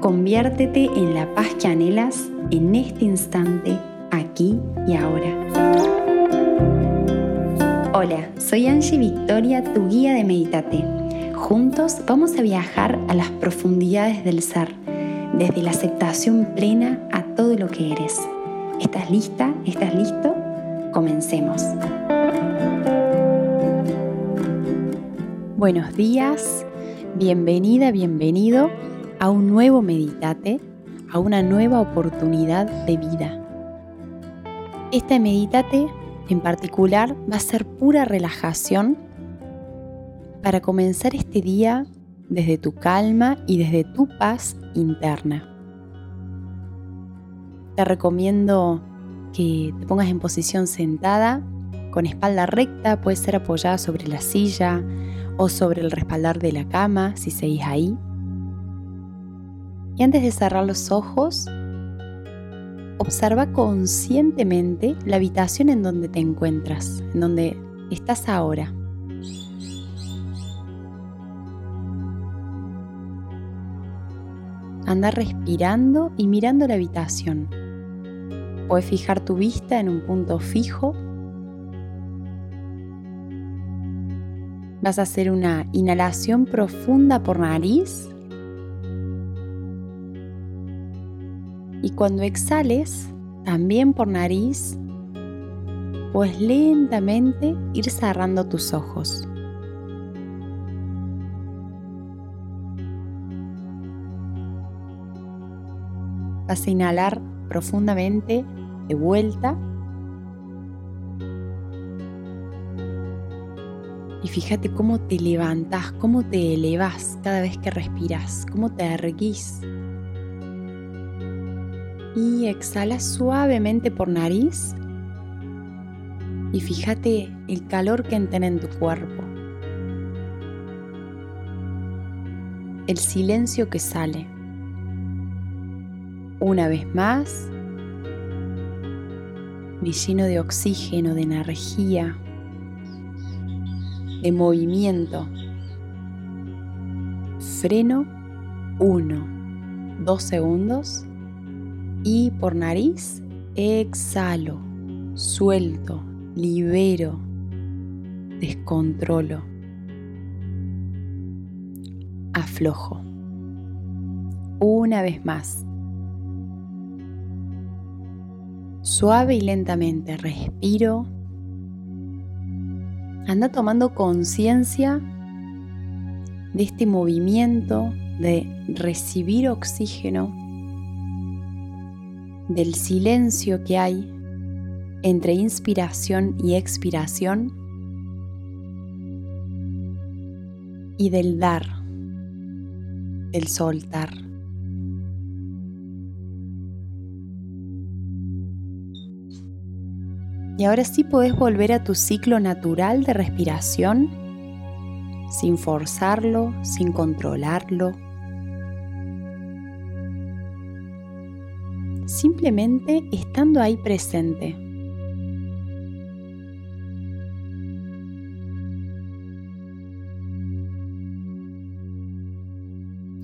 Conviértete en la paz que anhelas en este instante, aquí y ahora. Hola, soy Angie Victoria, tu guía de Meditate. Juntos vamos a viajar a las profundidades del ser, desde la aceptación plena a todo lo que eres. ¿Estás lista? ¿Estás listo? Comencemos. Buenos días, bienvenida, bienvenido a un nuevo meditate, a una nueva oportunidad de vida. Este meditate en particular va a ser pura relajación para comenzar este día desde tu calma y desde tu paz interna. Te recomiendo que te pongas en posición sentada, con espalda recta, puede ser apoyada sobre la silla o sobre el respaldar de la cama si seguís ahí. Y antes de cerrar los ojos, observa conscientemente la habitación en donde te encuentras, en donde estás ahora. Anda respirando y mirando la habitación. Puedes fijar tu vista en un punto fijo Vas a hacer una inhalación profunda por nariz. Y cuando exhales, también por nariz, puedes lentamente ir cerrando tus ojos. Vas a inhalar profundamente de vuelta Y fíjate cómo te levantas, cómo te elevas cada vez que respiras, cómo te erguís. Y exhala suavemente por nariz. Y fíjate el calor que entra en tu cuerpo. El silencio que sale. Una vez más. Me lleno de oxígeno, de energía, de movimiento. Freno 1, 2 segundos y por nariz exhalo, suelto, libero, descontrolo, aflojo. Una vez más. Suave y lentamente respiro Anda tomando conciencia de este movimiento de recibir oxígeno, del silencio que hay entre inspiración y expiración y del dar, del soltar. Y ahora sí puedes volver a tu ciclo natural de respiración sin forzarlo, sin controlarlo. Simplemente estando ahí presente.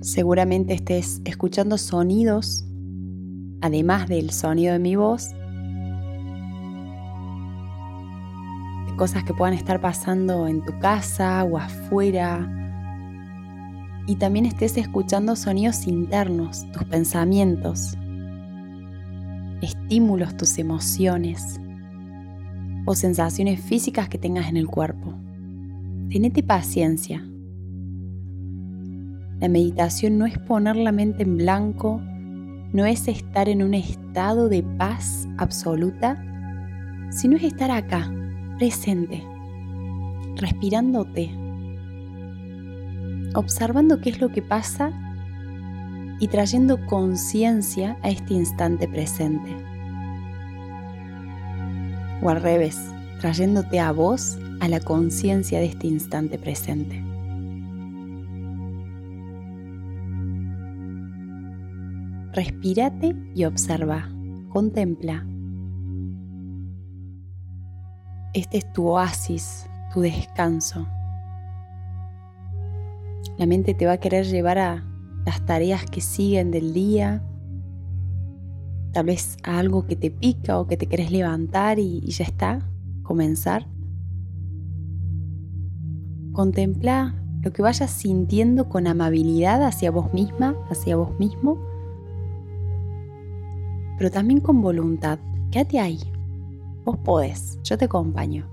Seguramente estés escuchando sonidos, además del sonido de mi voz, cosas que puedan estar pasando en tu casa o afuera. Y también estés escuchando sonidos internos, tus pensamientos, estímulos, tus emociones o sensaciones físicas que tengas en el cuerpo. Tenete paciencia. La meditación no es poner la mente en blanco, no es estar en un estado de paz absoluta, sino es estar acá, presente, respirándote, observando qué es lo que pasa y trayendo conciencia a este instante presente. O al revés, trayéndote a vos a la conciencia de este instante presente. Respírate y observa, contempla este es tu oasis, tu descanso. La mente te va a querer llevar a las tareas que siguen del día, tal vez a algo que te pica o que te querés levantar y, y ya está, comenzar. Contempla lo que vayas sintiendo con amabilidad hacia vos misma, hacia vos mismo, pero también con voluntad. Quédate ahí. Vos podés, yo te acompaño.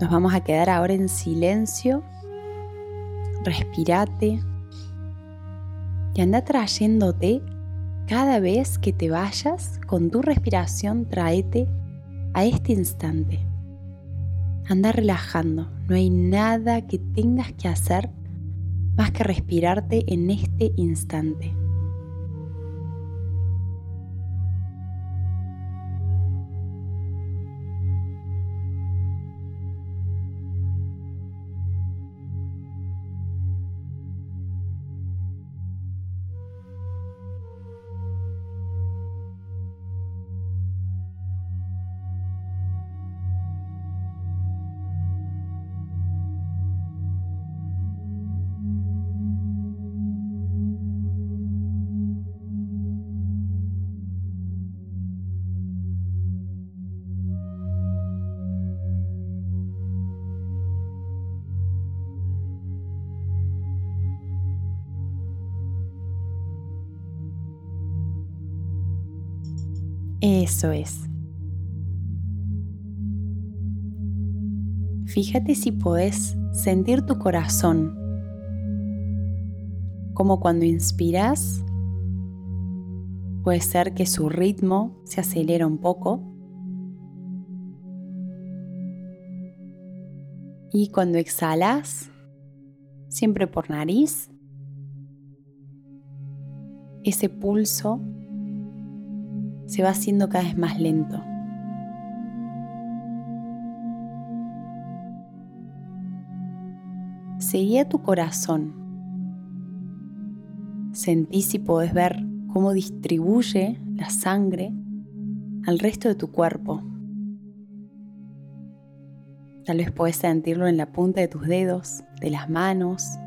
Nos vamos a quedar ahora en silencio. Respirate y anda trayéndote cada vez que te vayas con tu respiración, tráete a este instante. Anda relajando, no hay nada que tengas que hacer más que respirarte en este instante. Eso es. Fíjate si podés sentir tu corazón, como cuando inspiras, puede ser que su ritmo se acelera un poco. Y cuando exhalas, siempre por nariz, ese pulso se va haciendo cada vez más lento. Seguía tu corazón. Sentí si podés ver cómo distribuye la sangre al resto de tu cuerpo. Tal vez puedes sentirlo en la punta de tus dedos, de las manos,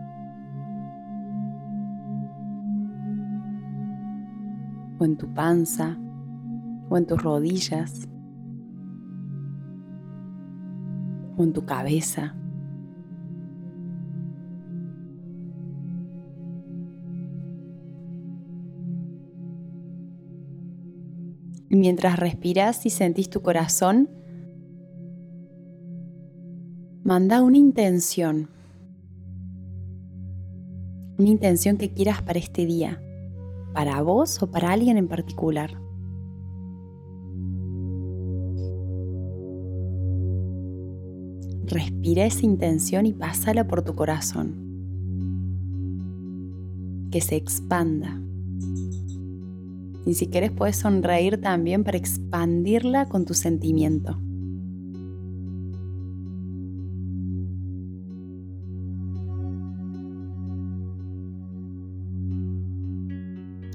o en tu panza o en tus rodillas o en tu cabeza. Mientras respiras y sentís tu corazón, manda una intención. Una intención que quieras para este día, para vos o para alguien en particular. Respira esa intención y pásala por tu corazón. Que se expanda. Y si quieres puedes sonreír también para expandirla con tu sentimiento.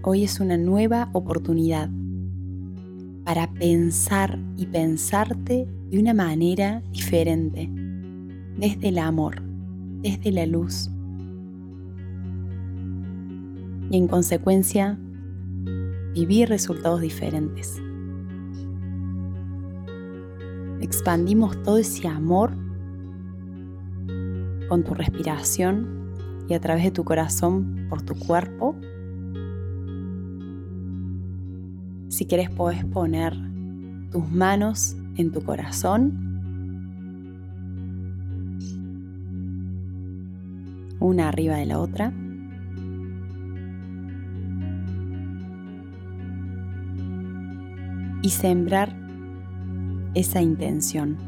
Hoy es una nueva oportunidad para pensar y pensarte de una manera diferente desde el amor, desde la luz. Y en consecuencia, vivir resultados diferentes. Expandimos todo ese amor con tu respiración y a través de tu corazón por tu cuerpo. Si quieres puedes poner tus manos en tu corazón una arriba de la otra. Y sembrar esa intención.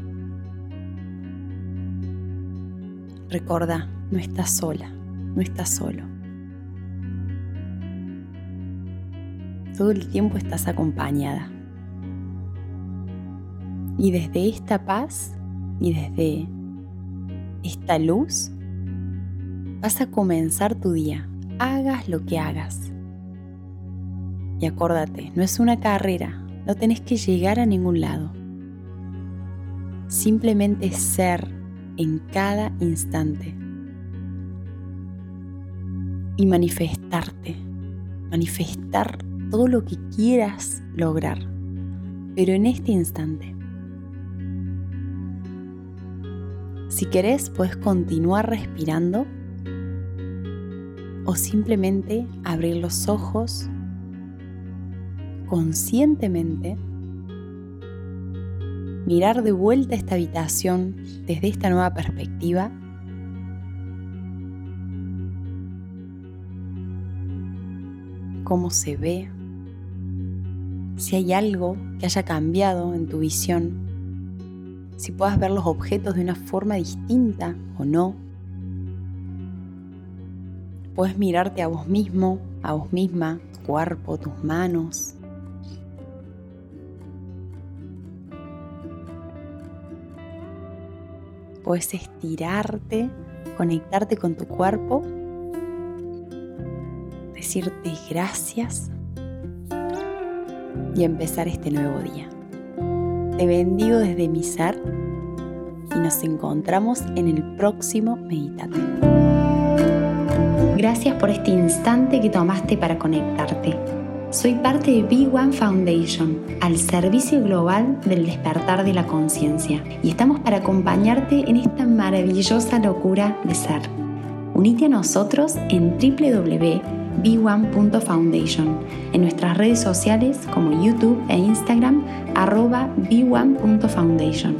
Recuerda, no estás sola, no estás solo. Todo el tiempo estás acompañada. Y desde esta paz y desde esta luz, vas a comenzar tu día, hagas lo que hagas. Y acuérdate, no es una carrera, No tenés que llegar a ningún lado. Simplemente ser en cada instante. Y manifestarte. Manifestar todo lo que quieras lograr. Pero en este instante. Si querés, puedes continuar respirando o simplemente abrir los ojos conscientemente mirar de vuelta esta habitación desde esta nueva perspectiva cómo se ve, si hay algo que haya cambiado en tu visión, si puedas ver los objetos de una forma distinta o no. Puedes mirarte a vos mismo, a vos misma, tu cuerpo, tus manos, puedes estirarte, conectarte con tu cuerpo, decirte gracias y empezar este nuevo día. Te bendigo desde mi ser y nos encontramos en el próximo Meditate. Gracias por este instante que tomaste para conectarte. Soy parte de Big One Foundation, al servicio global del despertar de la conciencia, y estamos para acompañarte en esta maravillosa locura de ser. Unite a nosotros en www.b1.foundation, en nuestras redes sociales como YouTube e Instagram, arroba b1.foundation.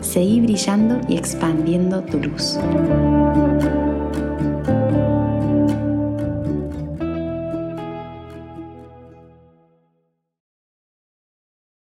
Seguí brillando y expandiendo tu luz.